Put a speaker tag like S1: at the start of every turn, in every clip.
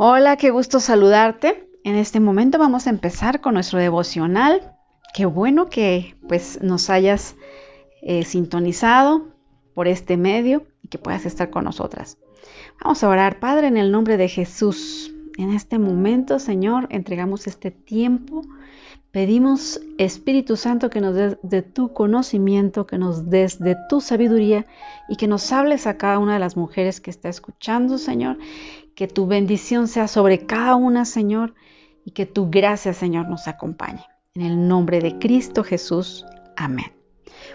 S1: Hola, qué gusto saludarte. En este momento vamos a empezar con nuestro devocional. Qué bueno que pues nos hayas eh, sintonizado por este medio y que puedas estar con nosotras. Vamos a orar, Padre, en el nombre de Jesús. En este momento, Señor, entregamos este tiempo. Pedimos, Espíritu Santo, que nos des de tu conocimiento, que nos des de tu sabiduría y que nos hables a cada una de las mujeres que está escuchando, Señor, que tu bendición sea sobre cada una, Señor, y que tu gracia, Señor, nos acompañe. En el nombre de Cristo Jesús. Amén.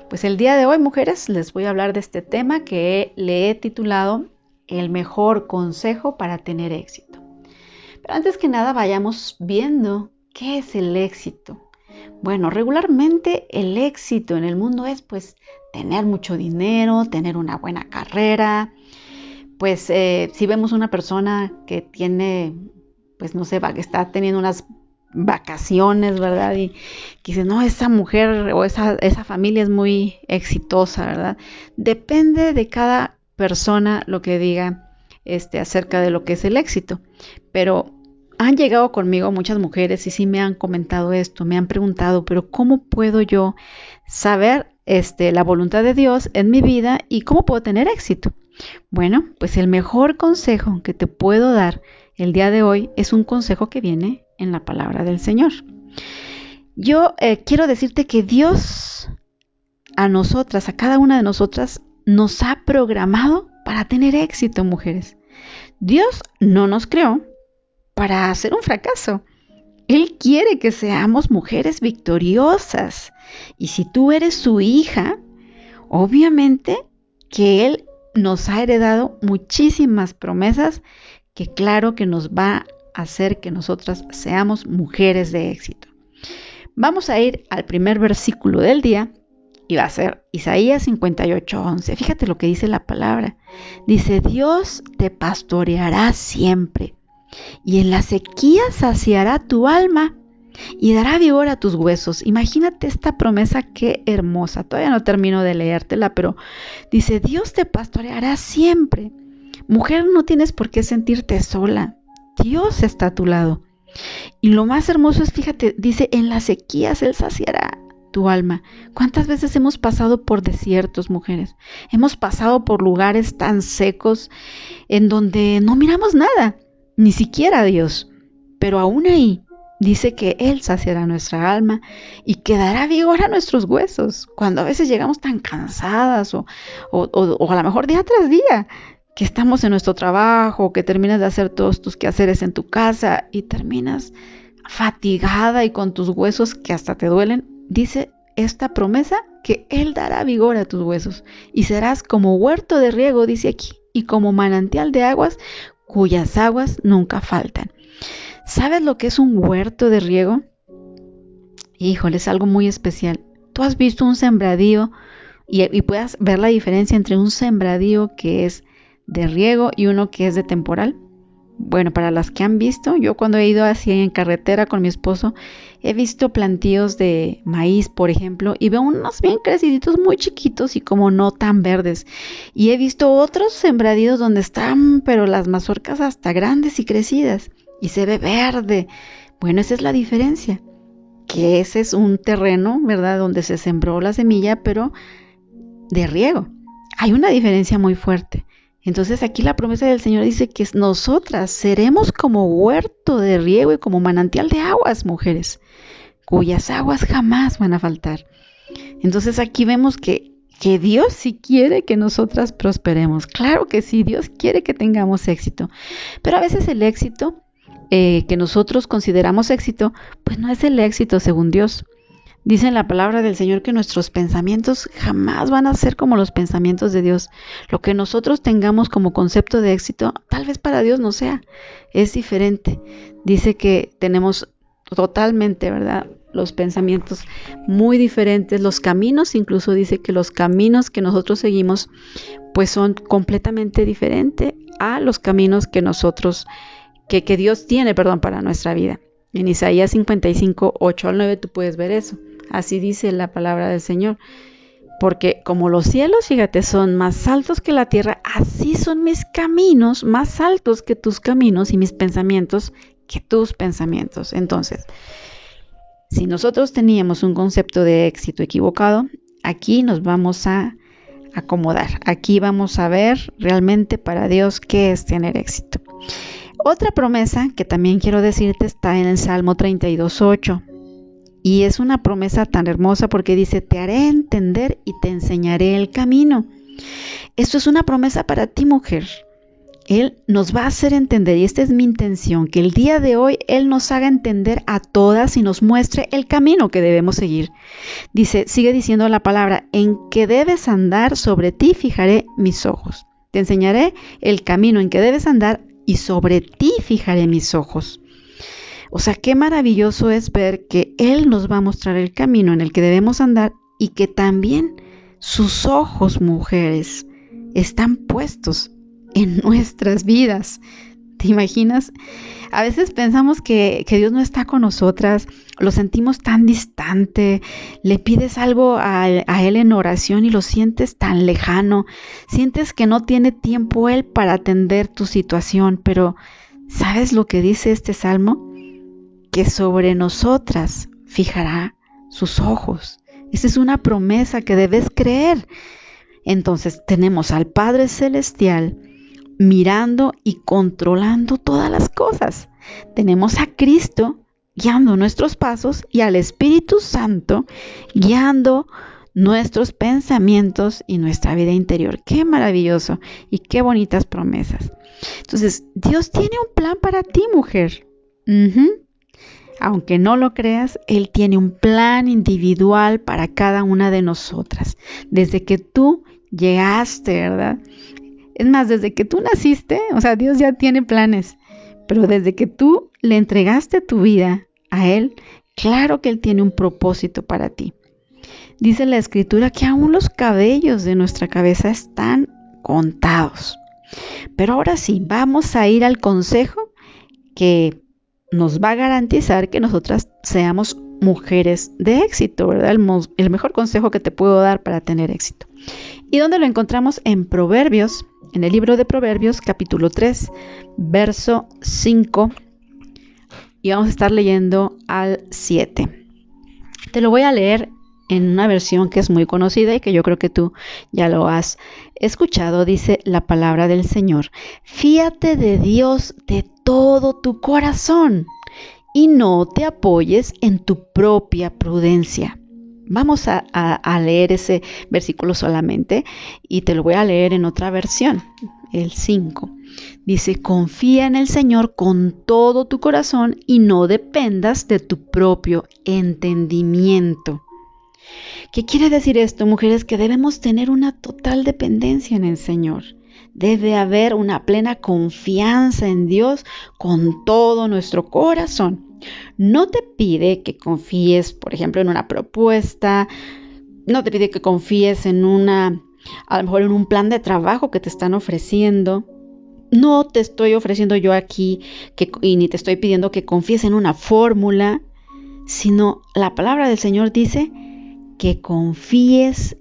S1: Pues el día de hoy, mujeres, les voy a hablar de este tema que le he titulado El mejor consejo para tener éxito. Pero antes que nada, vayamos viendo qué es el éxito. Bueno, regularmente el éxito en el mundo es pues tener mucho dinero, tener una buena carrera, pues eh, si vemos una persona que tiene, pues no sé, que está teniendo unas vacaciones, ¿verdad? Y que dice, no, esa mujer o esa, esa familia es muy exitosa, ¿verdad? Depende de cada persona lo que diga este, acerca de lo que es el éxito. Pero han llegado conmigo muchas mujeres y sí me han comentado esto, me han preguntado, pero ¿cómo puedo yo saber este, la voluntad de Dios en mi vida y cómo puedo tener éxito? Bueno, pues el mejor consejo que te puedo dar el día de hoy es un consejo que viene en la palabra del Señor. Yo eh, quiero decirte que Dios a nosotras, a cada una de nosotras, nos ha programado para tener éxito, mujeres. Dios no nos creó para hacer un fracaso. Él quiere que seamos mujeres victoriosas. Y si tú eres su hija, obviamente que Él nos ha heredado muchísimas promesas que claro que nos va a hacer que nosotras seamos mujeres de éxito. Vamos a ir al primer versículo del día y va a ser Isaías 58:11. Fíjate lo que dice la palabra. Dice, Dios te pastoreará siempre y en la sequía saciará tu alma y dará vigor a tus huesos. Imagínate esta promesa, qué hermosa. Todavía no termino de leértela, pero dice, Dios te pastoreará siempre. Mujer, no tienes por qué sentirte sola. Dios está a tu lado. Y lo más hermoso es, fíjate, dice, en las sequías Él saciará tu alma. ¿Cuántas veces hemos pasado por desiertos, mujeres? Hemos pasado por lugares tan secos en donde no miramos nada, ni siquiera a Dios. Pero aún ahí Dice que Él saciará nuestra alma y que dará vigor a nuestros huesos. Cuando a veces llegamos tan cansadas o, o, a lo mejor día tras día, que estamos en nuestro trabajo, que terminas de hacer todos tus quehaceres en tu casa y terminas fatigada y con tus huesos que hasta te duelen, dice esta promesa que Él dará vigor a tus huesos y serás como huerto de riego, dice aquí, y como manantial de aguas cuyas aguas nunca faltan. ¿Sabes lo que es un huerto de riego? Híjole, es algo muy especial. Tú has visto un sembradío y, y puedas ver la diferencia entre un sembradío que es de riego y uno que es de temporal. Bueno, para las que han visto, yo cuando he ido así en carretera con mi esposo, he visto plantíos de maíz, por ejemplo, y veo unos bien creciditos muy chiquitos y como no tan verdes. Y he visto otros sembradíos donde están, pero las mazorcas hasta grandes y crecidas y se ve verde. Bueno, esa es la diferencia, que ese es un terreno, ¿verdad? Donde se sembró la semilla, pero de riego. Hay una diferencia muy fuerte. Entonces aquí la promesa del Señor dice que nosotras seremos como huerto de riego y como manantial de aguas, mujeres, cuyas aguas jamás van a faltar. Entonces aquí vemos que, que Dios sí quiere que nosotras prosperemos. Claro que sí, Dios quiere que tengamos éxito. Pero a veces el éxito eh, que nosotros consideramos éxito, pues no es el éxito según Dios. Dice en la palabra del Señor que nuestros pensamientos jamás van a ser como los pensamientos de Dios. Lo que nosotros tengamos como concepto de éxito, tal vez para Dios no sea, es diferente. Dice que tenemos totalmente, ¿verdad? Los pensamientos muy diferentes, los caminos, incluso dice que los caminos que nosotros seguimos, pues son completamente diferentes a los caminos que nosotros que, Dios tiene, perdón, para nuestra vida. En Isaías 55, 8 al 9 tú puedes ver eso. Así dice la palabra del Señor. Porque como los cielos, fíjate, son más altos que la tierra, así son mis caminos más altos que tus caminos y mis pensamientos que tus pensamientos. Entonces, si nosotros teníamos un concepto de éxito equivocado, aquí nos vamos a acomodar. Aquí vamos a ver realmente para Dios qué es tener éxito. Otra promesa que también quiero decirte está en el Salmo 32.8. Y es una promesa tan hermosa porque dice, te haré entender y te enseñaré el camino. Esto es una promesa para ti, mujer. Él nos va a hacer entender, y esta es mi intención, que el día de hoy Él nos haga entender a todas y nos muestre el camino que debemos seguir. Dice, sigue diciendo la palabra, en que debes andar, sobre ti fijaré mis ojos. Te enseñaré el camino en que debes andar y sobre ti fijaré mis ojos. O sea, qué maravilloso es ver que Él nos va a mostrar el camino en el que debemos andar y que también sus ojos, mujeres, están puestos en nuestras vidas. ¿Te imaginas? A veces pensamos que, Dios no está con nosotras, lo sentimos tan distante, le pides algo a, Él en oración y lo sientes tan lejano, sientes que no tiene tiempo Él para atender tu situación, pero ¿sabes lo que dice este salmo? Que sobre nosotras fijará sus ojos. Esa es una promesa que debes creer. Entonces tenemos al Padre Celestial, mirando y controlando todas las cosas. Tenemos a Cristo guiando nuestros pasos y al Espíritu Santo guiando nuestros pensamientos y nuestra vida interior. Qué maravilloso y qué bonitas promesas. Entonces, Dios tiene un plan para ti, mujer. Aunque no lo creas, Él tiene un plan individual para cada una de nosotras. Desde que tú llegaste, ¿verdad? Es más, desde que tú naciste, o sea, Dios ya tiene planes, pero desde que tú le entregaste tu vida a Él, claro que Él tiene un propósito para ti. Dice la escritura que aún los cabellos de nuestra cabeza están contados. Pero ahora sí, vamos a ir al consejo que nos va a garantizar que nosotras seamos mujeres de éxito, ¿verdad? El, mejor consejo que te puedo dar para tener éxito. ¿Y dónde lo encontramos? En Proverbios en el libro de Proverbios capítulo 3, verso 5, y vamos a estar leyendo al 7. Te lo voy a leer en una versión que es muy conocida y que yo creo que tú ya lo has escuchado, dice la palabra del Señor. Fíate de Dios de todo tu corazón y no te apoyes en tu propia prudencia. Vamos a, leer ese versículo solamente y te lo voy a leer en otra versión, el 5. Dice, confía en el Señor con todo tu corazón y no dependas de tu propio entendimiento. ¿Qué quiere decir esto, mujeres? Que debemos tener una total dependencia en el Señor. Debe haber una plena confianza en Dios con todo nuestro corazón. No te pide que confíes, por ejemplo, en una propuesta, no te pide que confíes en una, a lo mejor en un plan de trabajo que te están ofreciendo. No te estoy ofreciendo yo aquí y ni te estoy pidiendo que confíes en una fórmula, sino la palabra del Señor dice que confíes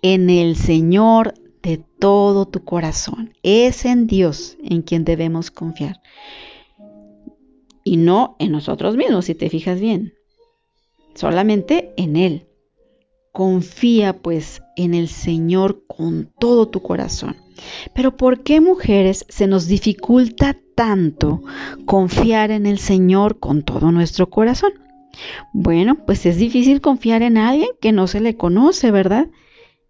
S1: en el Señor de todo tu corazón. Es en Dios en quien debemos confiar y no en nosotros mismos, si te fijas bien. Solamente en Él. Confía pues en el Señor con todo tu corazón. Pero ¿por qué mujeres se nos dificulta tanto confiar en el Señor con todo nuestro corazón? Bueno, pues es difícil confiar en alguien que no se le conoce, ¿verdad?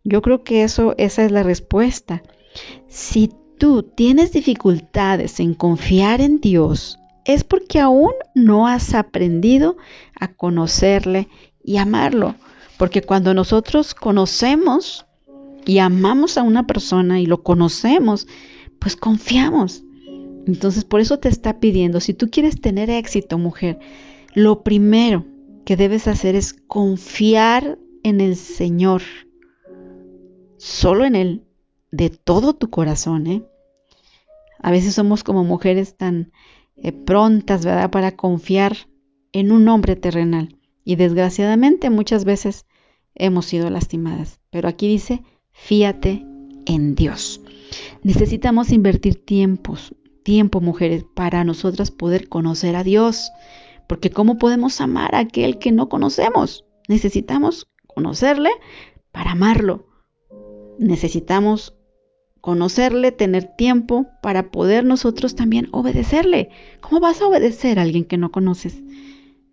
S1: Yo creo que eso esa es la respuesta. Si tú tienes dificultades en confiar en Dios, es porque aún no has aprendido a conocerle y amarlo. Porque cuando nosotros conocemos y amamos a una persona y lo conocemos, pues confiamos. Entonces por eso te está pidiendo, si tú quieres tener éxito, mujer, lo primero que debes hacer es confiar en el Señor. Solo en Él, de todo tu corazón. ¿eh? A veces somos como mujeres tan eh, prontas, ¿verdad?, para confiar en un hombre terrenal. Y desgraciadamente muchas veces hemos sido lastimadas. Pero aquí dice, fíate en Dios. Necesitamos invertir tiempos, tiempo, mujeres, para nosotras poder conocer a Dios. Porque ¿cómo podemos amar a aquel que no conocemos? Necesitamos conocerle para amarlo. Necesitamos conocerle, tener tiempo para poder nosotros también obedecerle. ¿Cómo vas a obedecer a alguien que no conoces?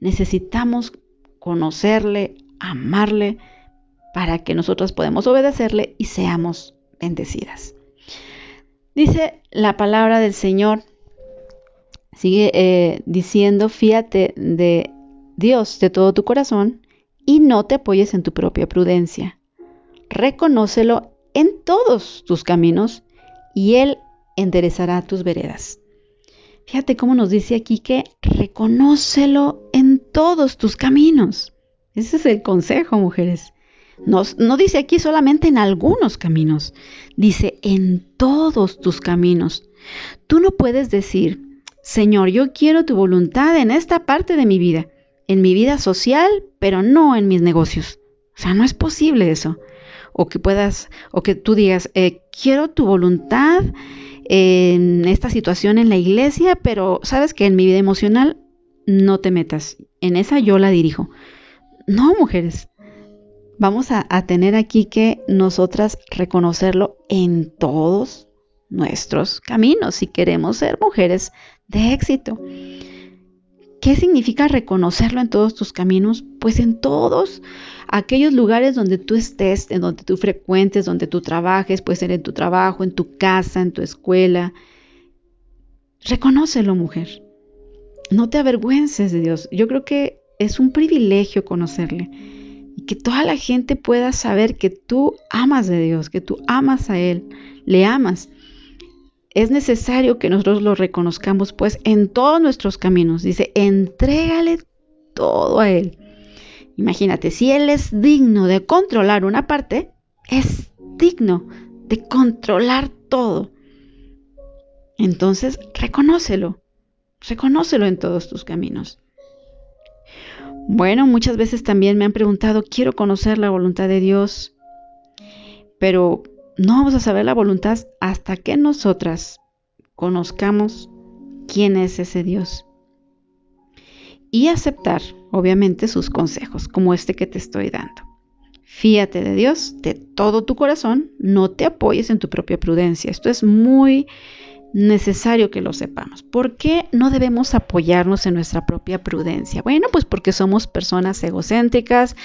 S1: Necesitamos conocerle, amarle, para que nosotros podamos obedecerle y seamos bendecidas. Dice la palabra del Señor, sigue eh, diciendo, fíate de Dios de todo tu corazón y no te apoyes en tu propia prudencia. Reconócelo en todos tus caminos y Él enderezará tus veredas. Fíjate cómo nos dice aquí que reconócelo en todos tus caminos. Ese es el consejo, mujeres. no dice aquí solamente en algunos caminos, dice en todos tus caminos. Tú no puedes decir, Señor, yo quiero tu voluntad en esta parte de mi vida, en mi vida social, pero no en mis negocios. O sea, no es posible eso o que puedas, o que tú digas, eh, quiero tu voluntad en esta situación en la iglesia, pero sabes que en mi vida emocional no te metas, en esa yo la dirijo. No, mujeres, vamos a, a tener aquí que nosotras reconocerlo en todos nuestros caminos si queremos ser mujeres de éxito. ¿Qué significa reconocerlo en todos tus caminos? Pues en todos aquellos lugares donde tú estés, en donde tú frecuentes, donde tú trabajes, puede ser en tu trabajo, en tu casa, en tu escuela. Reconócelo, mujer. No te avergüences de Dios. Yo creo que es un privilegio conocerle y que toda la gente pueda saber que tú amas de Dios, que tú amas a Él, le amas. Es necesario que nosotros lo reconozcamos pues en todos nuestros caminos. Dice, entrégale todo a Él. Imagínate, si Él es digno de controlar una parte, es digno de controlar todo. Entonces, reconócelo, reconócelo en todos tus caminos. Bueno, muchas veces también me han preguntado, quiero conocer la voluntad de Dios, pero no vamos a saber la voluntad hasta que nosotras conozcamos quién es ese Dios y aceptar, obviamente, sus consejos, como este que te estoy dando. Fíate de Dios de todo tu corazón, no te apoyes en tu propia prudencia. Esto es muy necesario que lo sepamos. ¿Por qué no debemos apoyarnos en nuestra propia prudencia? Bueno, pues porque somos personas egocéntricas,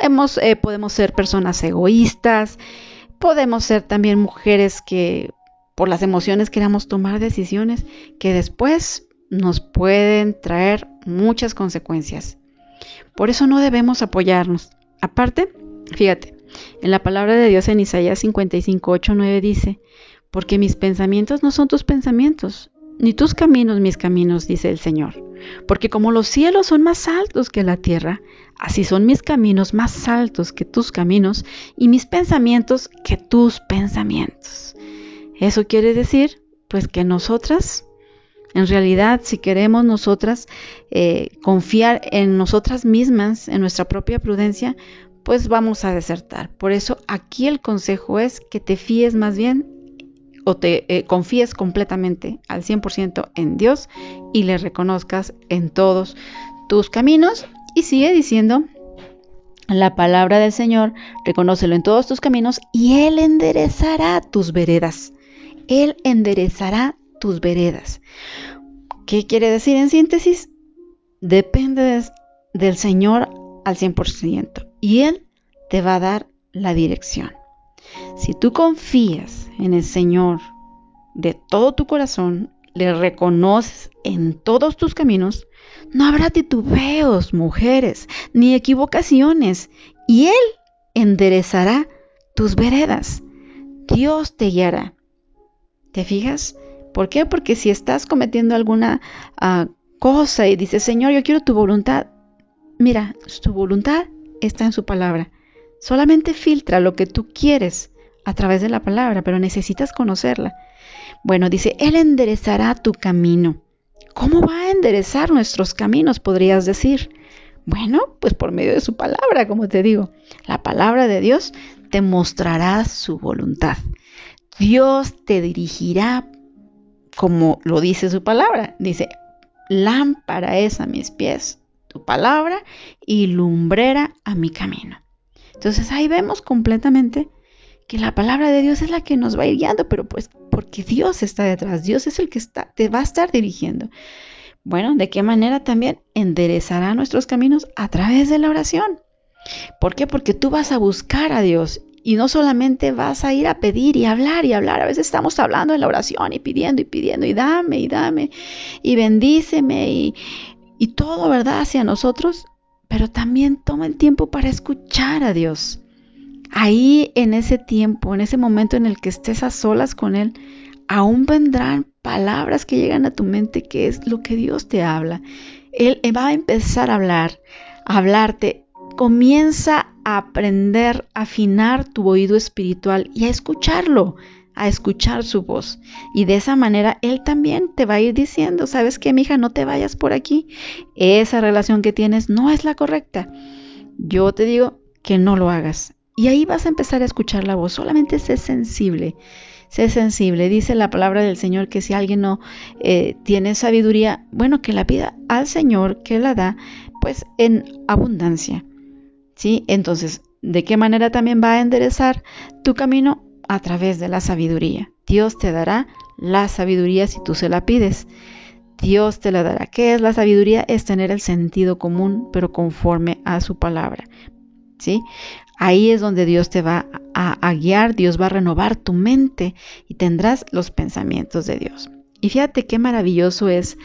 S1: hemos, eh, podemos ser personas egoístas, podemos ser también mujeres que por las emociones queramos tomar decisiones que después nos pueden traer muchas consecuencias. Por eso no debemos apoyarnos. Aparte, fíjate, en la palabra de Dios en Isaías 55, 8, 9 dice, porque mis pensamientos no son tus pensamientos, ni tus caminos mis caminos, dice el Señor. Porque como los cielos son más altos que la tierra, así son mis caminos más altos que tus caminos y mis pensamientos que tus pensamientos. Eso quiere decir, pues que nosotras en realidad, si queremos nosotras eh, confiar en nosotras mismas, en nuestra propia prudencia, pues vamos a desertar. Por eso aquí el consejo es que te fíes más bien o te eh, confíes completamente al 100% en Dios y le reconozcas en todos tus caminos. Y sigue diciendo la palabra del Señor, reconócelo en todos tus caminos y Él enderezará tus veredas. Él enderezará tus veredas. ¿Qué quiere decir en síntesis? Depende del Señor al 100% y Él te va a dar la dirección. Si tú confías en el Señor de todo tu corazón, le reconoces en todos tus caminos, no habrá titubeos, mujeres, ni equivocaciones, y Él enderezará tus veredas. Dios te guiará. ¿Te fijas? ¿Por qué? Porque si estás cometiendo alguna ah, cosa y dices, Señor, yo quiero tu voluntad, mira, tu voluntad está en su palabra. Solamente filtra lo que tú quieres a través de la palabra, pero necesitas conocerla. Bueno, dice, Él enderezará tu camino. ¿Cómo va a enderezar nuestros caminos, podrías decir? Bueno, pues por medio de su palabra, como te digo. La palabra de Dios te mostrará su voluntad. Dios te dirigirá como lo dice su palabra. Dice, lámpara es a mis pies tu palabra y lumbrera a mi camino. Entonces ahí vemos completamente que la palabra de Dios es la que nos va a ir guiando, pero pues porque Dios está detrás, Dios es el que está, te va a estar dirigiendo. Bueno, ¿de qué manera también enderezará nuestros caminos? A través de la oración. ¿Por qué? Porque tú vas a buscar a Dios y no solamente vas a ir a pedir y hablar y hablar. A veces estamos hablando en la oración y pidiendo y pidiendo y dame y dame y bendíceme y, y todo, ¿verdad? Hacia nosotros. Pero también toma el tiempo para escuchar a Dios. Ahí en ese tiempo, en ese momento en el que estés a solas con Él, aún vendrán palabras que llegan a tu mente, que es lo que Dios te habla. Él va a empezar a hablar, a hablarte. Comienza a aprender a afinar tu oído espiritual y a escucharlo, a escuchar su voz. Y de esa manera Él también te va a ir diciendo, ¿sabes qué, mija? No te vayas por aquí. Esa relación que tienes no es la correcta. Yo te digo que no lo hagas. Y ahí vas a empezar a escuchar la voz. Solamente sé sensible. Sé sensible. Dice la palabra del Señor que si alguien no eh, tiene sabiduría, bueno, que la pida al Señor que la da, pues en abundancia. ¿Sí? Entonces, ¿de qué manera también va a enderezar tu camino? A través de la sabiduría. Dios te dará la sabiduría si tú se la pides. Dios te la dará. ¿Qué es la sabiduría? Es tener el sentido común, pero conforme a su palabra. ¿Sí? Ahí es donde Dios te va a, guiar, Dios va a renovar tu mente y tendrás los pensamientos de Dios. Y fíjate qué maravilloso es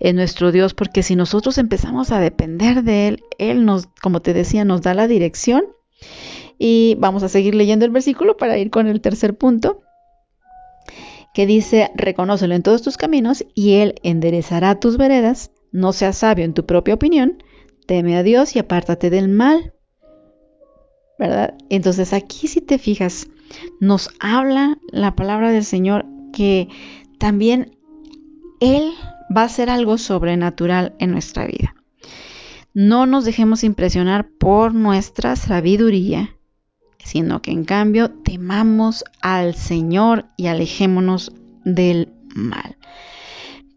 S1: eh, nuestro Dios, porque si nosotros empezamos a depender de Él, Él nos, como te decía, nos da la dirección. Y vamos a seguir leyendo el versículo para ir con el tercer punto, que dice, reconócelo en todos tus caminos y Él enderezará tus veredas, no seas sabio en tu propia opinión, teme a Dios y apártate del mal. ¿Verdad? Entonces aquí si te fijas, nos habla la palabra del Señor que también Él va a hacer algo sobrenatural en nuestra vida. No nos dejemos impresionar por nuestra sabiduría, sino que en cambio temamos al Señor y alejémonos del mal.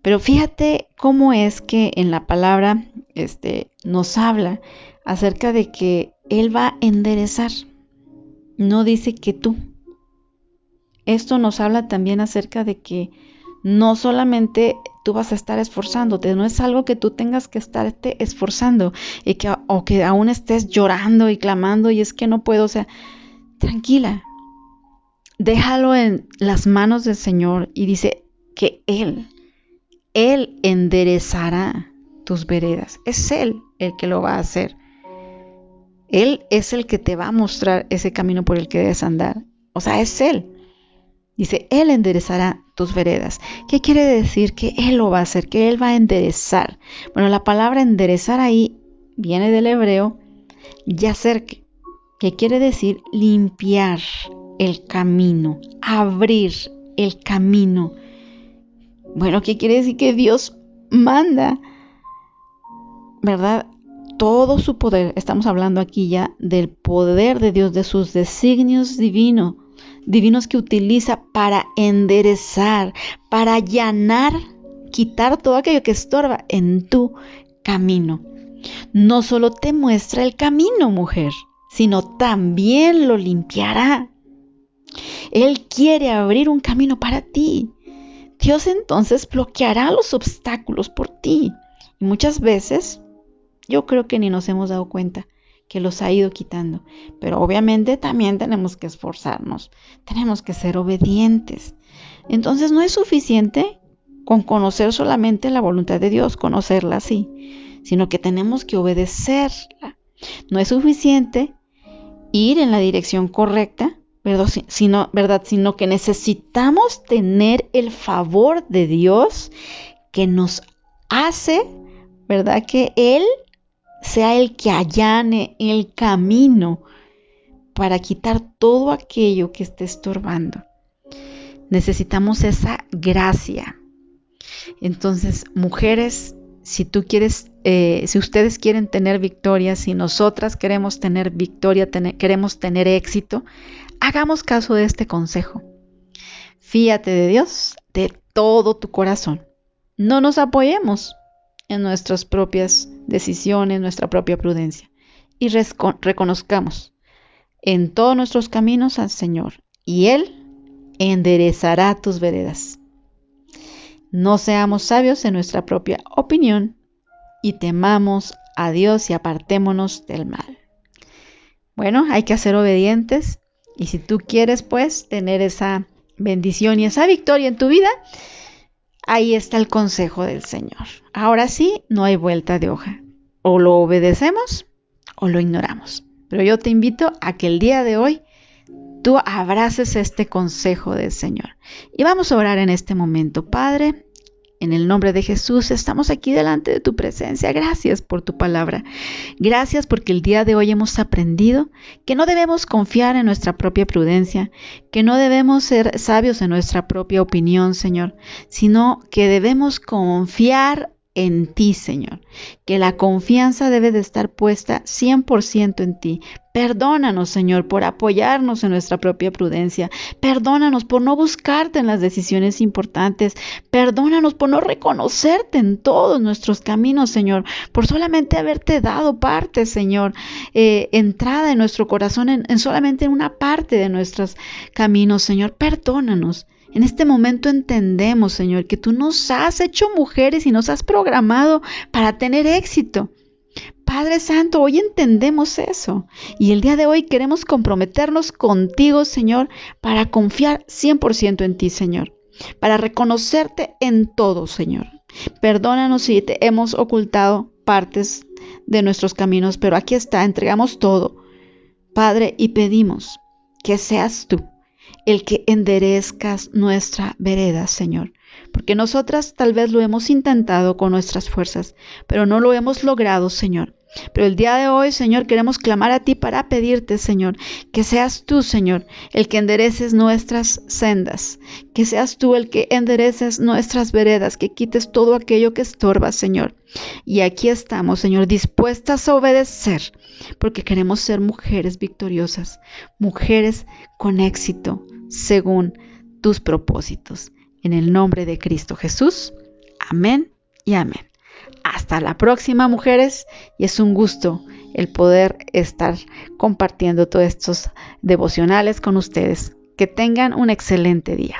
S1: Pero fíjate cómo es que en la palabra este, nos habla acerca de que Él va a enderezar. No dice que tú. Esto nos habla también acerca de que no solamente tú vas a estar esforzándote, no es algo que tú tengas que estarte esforzando y que, o que aún estés llorando y clamando y es que no puedo, o sea, tranquila, déjalo en las manos del Señor y dice que Él, Él enderezará tus veredas, es Él el que lo va a hacer. Él es el que te va a mostrar ese camino por el que debes andar. O sea, es Él. Dice, Él enderezará tus veredas. ¿Qué quiere decir? Que Él lo va a hacer, que Él va a enderezar. Bueno, la palabra enderezar ahí viene del hebreo yacer, que quiere decir limpiar el camino, abrir el camino. Bueno, ¿qué quiere decir? Que Dios manda, ¿verdad? Todo su poder, estamos hablando aquí ya del poder de Dios, de sus designios divinos, divinos que utiliza para enderezar, para allanar, quitar todo aquello que estorba en tu camino. No solo te muestra el camino, mujer, sino también lo limpiará. Él quiere abrir un camino para ti. Dios entonces bloqueará los obstáculos por ti. Y muchas veces yo creo que ni nos hemos dado cuenta que los ha ido quitando. Pero obviamente también tenemos que esforzarnos, tenemos que ser obedientes. Entonces no es suficiente con conocer solamente la voluntad de Dios, conocerla así, sino que tenemos que obedecerla. No es suficiente ir en la dirección correcta, ¿verdad? Sino, ¿verdad? sino que necesitamos tener el favor de Dios que nos hace, ¿verdad? Que Él sea el que allane el camino para quitar todo aquello que esté estorbando. Necesitamos esa gracia. Entonces, mujeres, si tú quieres, eh, si ustedes quieren tener victoria, si nosotras queremos tener victoria, queremos tener éxito, hagamos caso de este consejo. Fíate de Dios de todo tu corazón. No nos apoyemos en nuestras propias decisiones, nuestra propia prudencia. Y reconozcamos en todos nuestros caminos al Señor, y Él enderezará tus veredas. No seamos sabios en nuestra propia opinión y temamos a Dios y apartémonos del mal. Bueno, hay que ser obedientes y si tú quieres pues tener esa bendición y esa victoria en tu vida, ahí está el consejo del Señor. Ahora sí, no hay vuelta de hoja. O lo obedecemos o lo ignoramos. Pero yo te invito a que el día de hoy tú abraces este consejo del Señor. Y vamos a orar en este momento. Padre, en el nombre de Jesús estamos aquí delante de tu presencia. Gracias por tu palabra. Gracias porque el día de hoy hemos aprendido que no debemos confiar en nuestra propia prudencia, que no debemos ser sabios en nuestra propia opinión, Señor, sino que debemos confiar en ti, Señor, que la confianza debe de estar puesta 100% en ti. Perdónanos, Señor, por apoyarnos en nuestra propia prudencia. Perdónanos por no buscarte en las decisiones importantes. Perdónanos por no reconocerte en todos nuestros caminos, Señor, por solamente haberte dado parte, Señor, eh, entrada en nuestro corazón en, en solamente en una parte de nuestros caminos, Señor. Perdónanos. En este momento entendemos, Señor, que tú nos has hecho mujeres y nos has programado para tener éxito. Padre Santo, hoy entendemos eso y el día de hoy queremos comprometernos contigo, Señor, para confiar 100% en ti, Señor, para reconocerte en todo, Señor. Perdónanos si te hemos ocultado partes de nuestros caminos, pero aquí está, entregamos todo, Padre, y pedimos que seas tú el que enderezcas nuestra vereda, Señor. Porque nosotras tal vez lo hemos intentado con nuestras fuerzas, pero no lo hemos logrado, Señor. Pero el día de hoy, Señor, queremos clamar a ti para pedirte, Señor, que seas tú, Señor, el que endereces nuestras sendas, que seas tú el que endereces nuestras veredas, que quites todo aquello que estorba, Señor. Y aquí estamos, Señor, dispuestas a obedecer, porque queremos ser mujeres victoriosas, mujeres con éxito, según tus propósitos. En el nombre de Cristo Jesús. Amén y amén. Hasta la próxima, mujeres, y es un gusto el poder estar compartiendo todos estos devocionales con ustedes. Que tengan un excelente día.